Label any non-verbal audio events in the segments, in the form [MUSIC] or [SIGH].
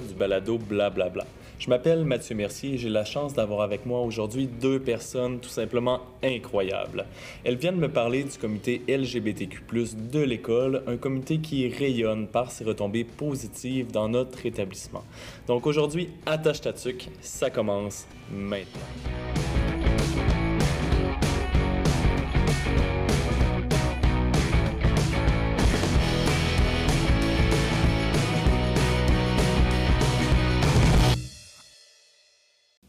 du balado Blablabla. Je m'appelle Mathieu Mercier et j'ai la chance d'avoir avec moi aujourd'hui deux personnes tout simplement incroyables. Elles viennent me parler du comité LGBTQ+, de l'école, un comité qui rayonne par ses retombées positives dans notre établissement. Donc aujourd'hui, attache ta ça commence maintenant.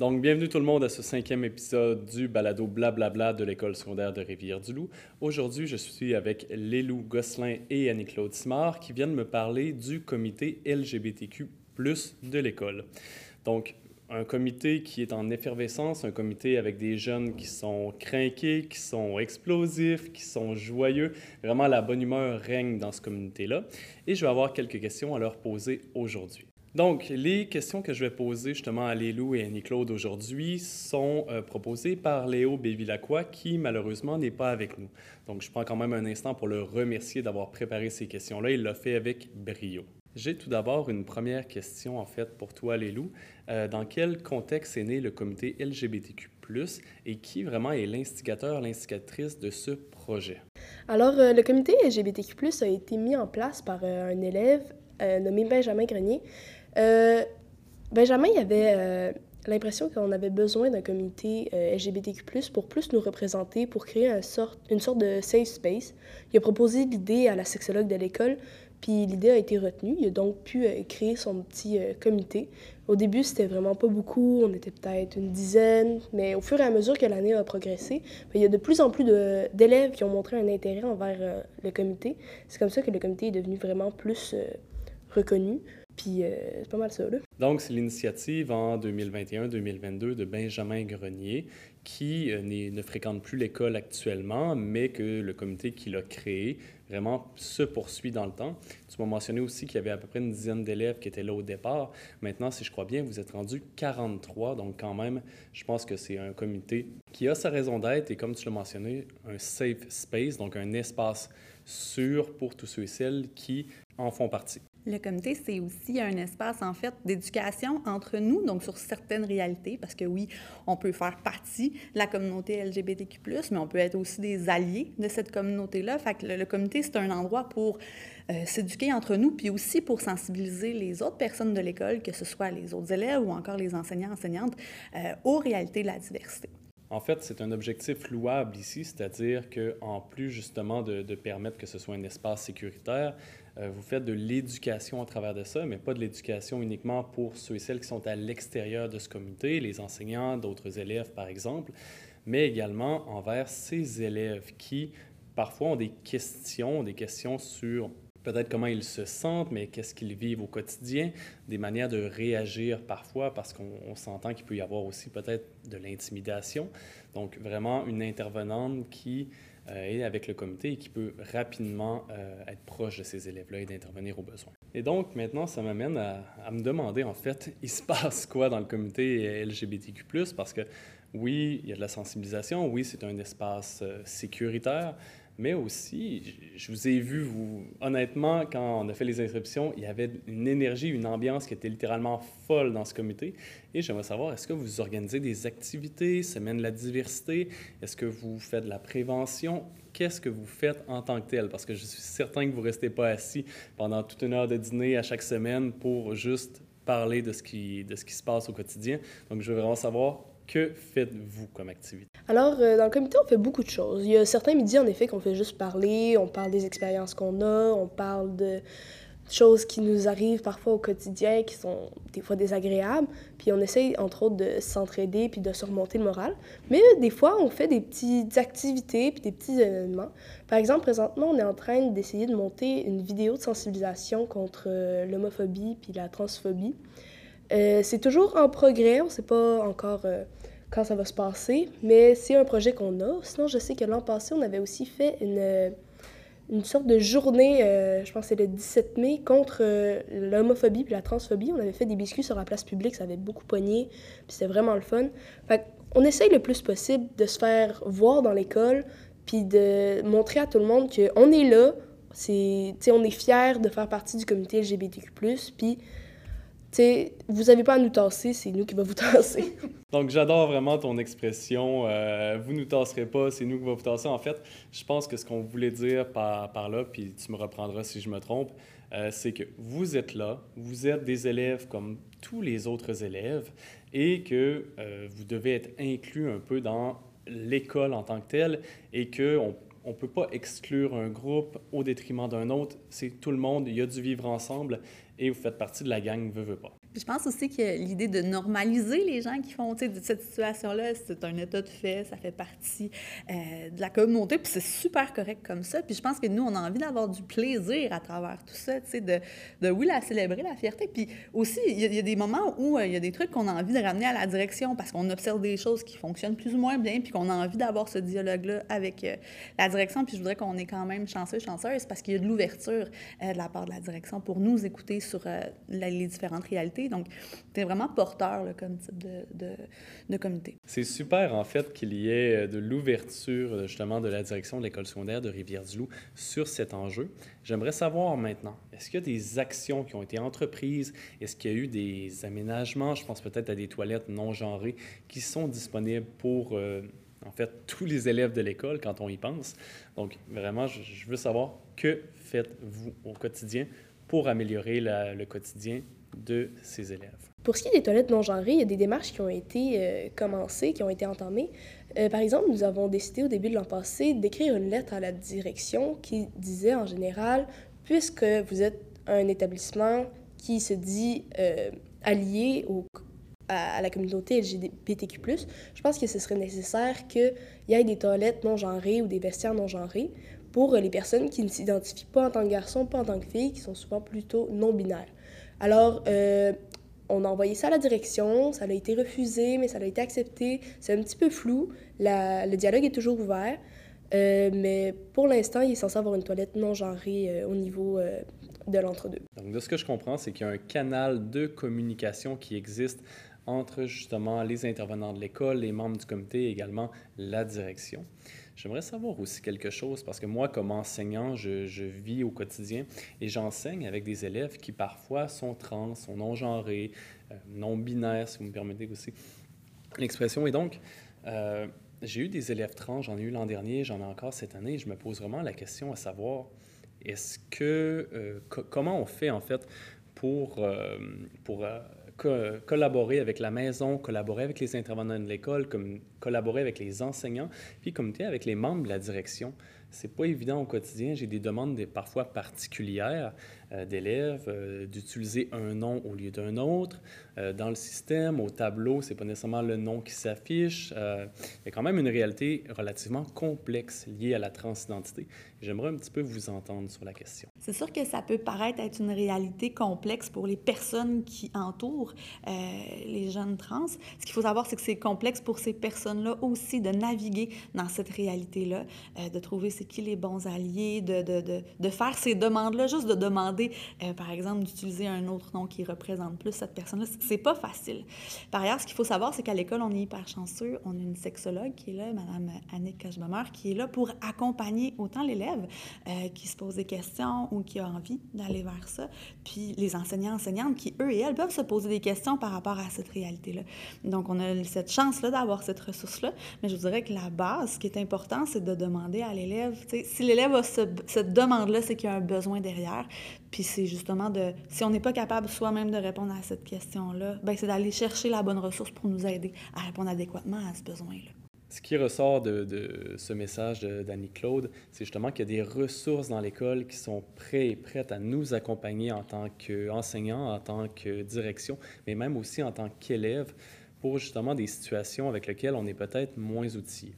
Donc, bienvenue tout le monde à ce cinquième épisode du balado Blablabla de l'école secondaire de Rivière-du-Loup. Aujourd'hui, je suis avec Lélou Gosselin et Annie-Claude Simard qui viennent me parler du comité LGBTQ+, de l'école. Donc, un comité qui est en effervescence, un comité avec des jeunes qui sont craqués, qui sont explosifs, qui sont joyeux. Vraiment, la bonne humeur règne dans ce comité-là. Et je vais avoir quelques questions à leur poser aujourd'hui. Donc, les questions que je vais poser justement à Lélou et Annie-Claude aujourd'hui sont euh, proposées par Léo Bévilacqua, qui malheureusement n'est pas avec nous. Donc, je prends quand même un instant pour le remercier d'avoir préparé ces questions-là. Il l'a fait avec brio. J'ai tout d'abord une première question en fait pour toi, Lélou. Euh, dans quel contexte est né le comité LGBTQ+, et qui vraiment est l'instigateur, l'instigatrice de ce projet? Alors, euh, le comité LGBTQ+, a été mis en place par un élève nommé Benjamin Grenier. Euh, Benjamin, il avait euh, l'impression qu'on avait besoin d'un comité euh, LGBTQ+, pour plus nous représenter, pour créer une sorte de safe space. Il a proposé l'idée à la sexologue de l'école, puis l'idée a été retenue. Il a donc pu créer son petit comité. Au début, c'était vraiment pas beaucoup, on était peut-être une dizaine, mais au fur et à mesure que l'année a progressé, ben, il y a de plus en plus d'élèves qui ont montré un intérêt envers le comité. C'est comme ça que le comité est devenu vraiment plus reconnu. Puis euh, c'est pas mal ça. Donc, c'est l'initiative en 2021-2022 de Benjamin Grenier qui euh, ne fréquente plus l'école actuellement, mais que le comité qui l'a créé vraiment se poursuit dans le temps. Tu m'as mentionné aussi qu'il y avait à peu près une dizaine d'élèves qui étaient là au départ. Maintenant, si je crois bien, vous êtes rendu 43, donc quand même, je pense que c'est un comité qui a sa raison d'être et comme tu l'as mentionné, un safe space, donc un espace sûr pour tous ceux et celles qui en font partie. Le comité, c'est aussi un espace, en fait, d'éducation entre nous, donc sur certaines réalités, parce que oui, on peut faire partie de la communauté LGBTQ+, mais on peut être aussi des alliés de cette communauté-là. Fait que le, comité, c'est un endroit pour euh, s'éduquer entre nous, puis aussi pour sensibiliser les autres personnes de l'école, que ce soit les autres élèves ou encore les enseignants, enseignantes, euh, aux réalités de la diversité. En fait, c'est un objectif louable ici, c'est-à-dire qu'en plus justement de, permettre que ce soit un espace sécuritaire, euh, vous faites de l'éducation à travers de ça, mais pas de l'éducation uniquement pour ceux et celles qui sont à l'extérieur de ce comité, les enseignants, d'autres élèves par exemple, mais également envers ces élèves qui parfois ont des questions, des questions sur peut-être comment ils se sentent, mais qu'est-ce qu'ils vivent au quotidien, des manières de réagir parfois, parce qu'on s'entend qu'il peut y avoir aussi peut-être de l'intimidation. Donc vraiment une intervenante qui euh, et avec le comité et qui peut rapidement euh, être proche de ces élèves-là et d'intervenir aux besoins. Et donc, maintenant, ça m'amène à, à, me demander, en fait, [LAUGHS] il se passe quoi dans le comité LGBTQ+, parce que oui, il y a de la sensibilisation, oui, c'est un espace euh, sécuritaire, mais aussi, je vous ai vu, vous, honnêtement, quand on a fait les inscriptions, il y avait une énergie, une ambiance qui était littéralement folle dans ce comité. Et j'aimerais savoir, est-ce que vous organisez des activités, semaine de la diversité? Est-ce que vous faites de la prévention? Qu'est-ce que vous faites en tant que tel? Parce que je suis certain que vous ne restez pas assis pendant toute une heure de dîner à chaque semaine pour juste parler de ce qui, de ce qui se passe au quotidien. Donc, je veux vraiment savoir que faites-vous comme activité? Alors, euh, dans le comité, on fait beaucoup de choses. Il y a certains midis, en effet, qu'on fait juste parler, on parle des expériences qu'on a, on parle de choses qui nous arrivent parfois au quotidien, qui sont des fois désagréables. Puis on essaye, entre autres, de s'entraider puis de surmonter le moral. Mais des fois, on fait des petites activités puis des petits événements. Par exemple, présentement, on est en train d'essayer de monter une vidéo de sensibilisation contre euh, l'homophobie puis la transphobie. Euh, c'est toujours en progrès, on ne sait pas encore euh, quand ça va se passer, mais c'est un projet qu'on a. Sinon, je sais que l'an passé, on avait aussi fait une, euh, une sorte de journée, je pense que c'est le 17 mai, contre l'homophobie et la transphobie. On avait fait des biscuits sur la place publique, ça avait beaucoup pogné, puis c'était vraiment le fun. Fait on essaye le plus possible de se faire voir dans l'école, puis de montrer à tout le monde qu'on est là, c'est, on est fiers de faire partie du comité LGBTQ+, puis sais, vous n'avez pas à nous tasser, c'est nous qui va vous [LAUGHS] tasser. Donc, j'adore vraiment ton expression. Euh, vous nous tasserez pas, c'est nous qui va vous tasser. En fait, je pense que ce qu'on voulait dire par, là, puis tu me reprendras si je me trompe, euh, c'est que vous êtes là, vous êtes des élèves comme tous les autres élèves et que euh, vous devez être inclus un peu dans l'école en tant que telle et qu'on on ne peut pas exclure un groupe au détriment d'un autre. C'est tout le monde, il y a du vivre ensemble et vous faites partie de la gang, veut, veut pas je pense aussi que l'idée de normaliser les gens qui font, cette situation-là, c'est un état de fait, ça fait partie euh, de la communauté, puis c'est super correct comme ça. Puis je pense que nous, on a envie d'avoir du plaisir à travers tout ça, de, de, oui, la célébrer, la fierté. Puis aussi, il y, a des moments où euh, il y a des trucs qu'on a envie de ramener à la direction parce qu'on observe des choses qui fonctionnent plus ou moins bien, puis qu'on a envie d'avoir ce dialogue-là avec euh, la direction. Puis je voudrais qu'on est quand même chanceux, chanceuse, parce qu'il y a de l'ouverture de la part de la direction pour nous écouter sur les différentes réalités donc, es vraiment porteur comme type de, de, comité. C'est super, en fait, qu'il y ait euh, de l'ouverture, euh, justement, de la direction de l'école secondaire de Rivière-du-Loup sur cet enjeu. J'aimerais savoir maintenant, est-ce qu'il y a des actions qui ont été entreprises? Est-ce qu'il y a eu des aménagements? Je pense peut-être à des toilettes non genrées qui sont disponibles pour... Euh, en fait, [LAUGHS] tous les élèves de l'école quand on y pense. Donc, vraiment, je, veux savoir que faites-vous au quotidien pour améliorer le quotidien de ses élèves. Pour ce qui est des toilettes non genrées, il y a des démarches qui ont été euh, commencées, qui ont été entamées. Euh, par exemple, nous avons décidé au début de l'an passé d'écrire une lettre à la direction qui disait en général, puisque vous êtes un établissement qui se dit euh, allié à, à, la communauté LGBTQ+, je pense que ce serait nécessaire qu'il y ait des toilettes non genrées ou des vestiaires non genrés pour les personnes qui ne s'identifient pas en tant que garçon, pas en tant que fille, qui sont souvent plutôt non-binaires. Alors, euh, on a envoyé ça à la direction, ça a été refusé, mais ça a été accepté. C'est un petit peu flou. le dialogue est toujours ouvert, euh, mais pour l'instant, il est censé avoir une toilette non genrée euh, au niveau de l'entre-deux. Donc, de ce que je comprends, c'est qu'il y a un canal de communication qui existe entre justement les intervenants de l'école, les membres du comité et également la direction. J'aimerais savoir aussi quelque chose parce que moi, comme enseignant, je, vis au quotidien et j'enseigne avec des élèves qui parfois sont trans, sont non-genrés, euh, non-binaires, si vous me permettez aussi l'expression. Et donc, euh, j'ai eu des élèves trans, j'en ai eu l'an dernier, j'en ai encore cette année. je me pose vraiment la question à savoir, est-ce que, euh, comment on fait en fait pour, pour collaborer avec la maison, collaborer avec les intervenants de l'école, collaborer avec les enseignants, puis communiquer avec les membres de la direction. C'est pas évident au quotidien. J'ai des demandes des, parfois particulières euh, d'élèves euh, d'utiliser un nom au lieu d'un autre. Euh, dans le système, au tableau, c'est pas nécessairement le nom qui s'affiche. il y a quand même une réalité relativement complexe liée à la transidentité. J'aimerais un petit peu vous entendre sur la question. C'est sûr que ça peut paraître être une réalité complexe pour les personnes qui entourent les jeunes trans. Ce qu'il faut savoir, c'est que c'est complexe pour ces personnes-là aussi de naviguer dans cette réalité-là, de trouver c'est qui les bons alliés, de, de, de, de faire ces demandes-là, juste de demander, euh, par exemple, d'utiliser un autre nom qui représente plus cette personne-là. C'est pas facile. Par ailleurs, ce qu'il faut savoir, c'est qu'à l'école, on est hyper chanceux. On a une sexologue qui est là, Mme Annick Cashbamer, qui est là pour accompagner autant l'élève euh, qui se pose des questions ou qui a envie d'aller vers ça, puis les enseignants, enseignantes qui, eux et elles, peuvent se poser des questions par rapport à cette réalité-là. Donc, on a cette chance-là d'avoir cette ressource-là, mais je vous dirais que la base, ce qui est important, c'est de demander à l'élève si l'élève a cette demande-là, c'est qu'il y a un besoin derrière. Puis c'est justement de, si on n'est pas capable soi-même de répondre à cette question-là, ben c'est d'aller chercher la bonne ressource pour nous aider à répondre adéquatement à ce besoin-là. Ce qui ressort de, ce message d'Annie-Claude, c'est justement qu'il y a des ressources dans l'école qui sont prêtes et prêtes à nous accompagner en tant qu'enseignants, en tant que direction, mais même aussi en tant qu'élève pour justement des situations avec lesquelles on est peut-être moins outillé.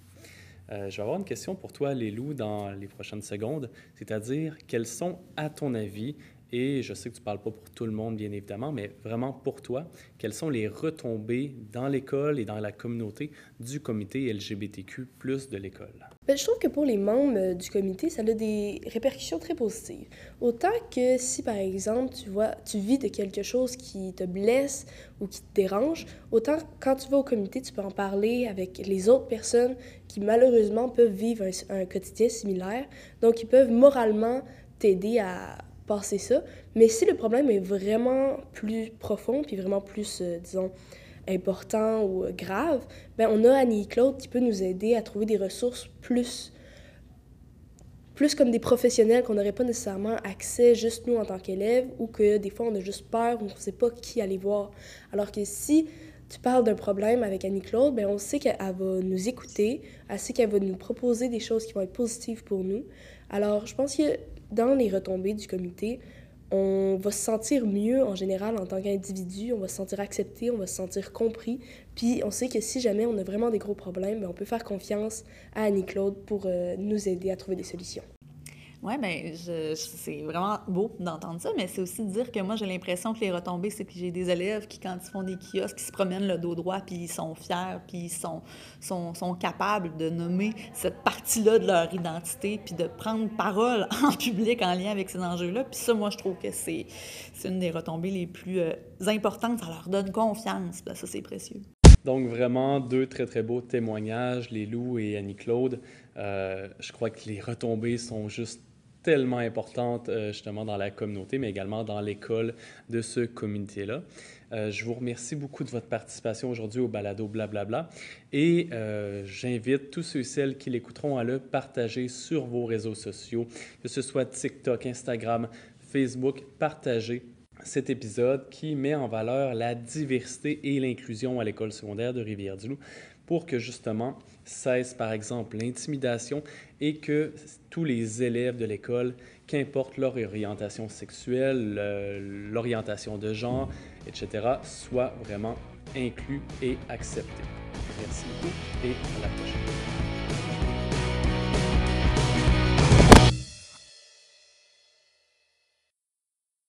Euh, je vais avoir une question pour toi, Lélou, dans les prochaines secondes, c'est-à-dire quels sont, à ton avis, et je sais que tu ne parles pas pour tout le monde, bien évidemment, mais vraiment pour toi, quelles sont les retombées dans l'école et dans la communauté du comité LGBTQ de l'école? Bien, je trouve que pour les membres euh, du comité, ça a des répercussions très positives. Autant que si, par exemple, tu, vois, tu vis de quelque chose qui te blesse ou qui te dérange, autant quand tu vas au comité, tu peux en parler avec les autres personnes qui malheureusement peuvent vivre un quotidien similaire. Donc, ils peuvent moralement t'aider à passer ça. Mais si le problème est vraiment plus profond, puis vraiment plus, euh, disons, important ou grave, ben on a Annie-Claude qui peut nous aider à trouver des ressources plus plus comme des professionnels qu'on n'aurait pas nécessairement accès juste nous en tant qu'élèves ou que des fois on a juste peur ou on ne sait pas qui aller voir. Alors que si tu parles d'un problème avec Annie-Claude, ben on sait qu'elle va nous écouter, elle sait qu'elle va nous proposer des choses qui vont être positives pour nous. Alors je pense que dans les retombées du comité, on va se sentir mieux en général en tant qu'individu, on va se sentir accepté, on va se sentir compris. Puis on sait que si jamais on a vraiment des gros problèmes, ben, on peut faire confiance à Annie-Claude pour euh, nous aider à trouver des solutions. Oui, bien, c'est vraiment beau d'entendre ça, mais c'est aussi de dire que moi, j'ai l'impression que les retombées, c'est que j'ai des élèves qui, quand ils font des kiosques, qui se promènent le dos droit, puis ils sont fiers, puis ils sont, sont, sont capables de nommer cette partie-là de leur identité, puis de prendre parole [LAUGHS] en public en lien avec ces enjeux-là. Puis ça, moi, je trouve que c'est une des retombées les plus euh, importantes. Ça leur donne confiance. Ben, ça, c'est précieux. Donc, vraiment, deux très, très beaux témoignages, les loups et Annie-Claude. Euh, je crois que les retombées sont juste tellement importante euh, justement dans la communauté, mais également dans l'école de ce communauté-là. Euh, je vous remercie beaucoup de votre participation aujourd'hui au balado Blablabla et euh, j'invite tous ceux et celles qui l'écouteront à le partager sur vos réseaux sociaux, que ce soit TikTok, Instagram, Facebook. Partagez cet épisode qui met en valeur la diversité et l'inclusion à l'école secondaire de Rivière-du-Loup pour que justement cesse par exemple l'intimidation et que tous les élèves de l'école, qu'importe leur orientation sexuelle, l'orientation de genre, etc., soient vraiment inclus et acceptés. Merci beaucoup et à la prochaine.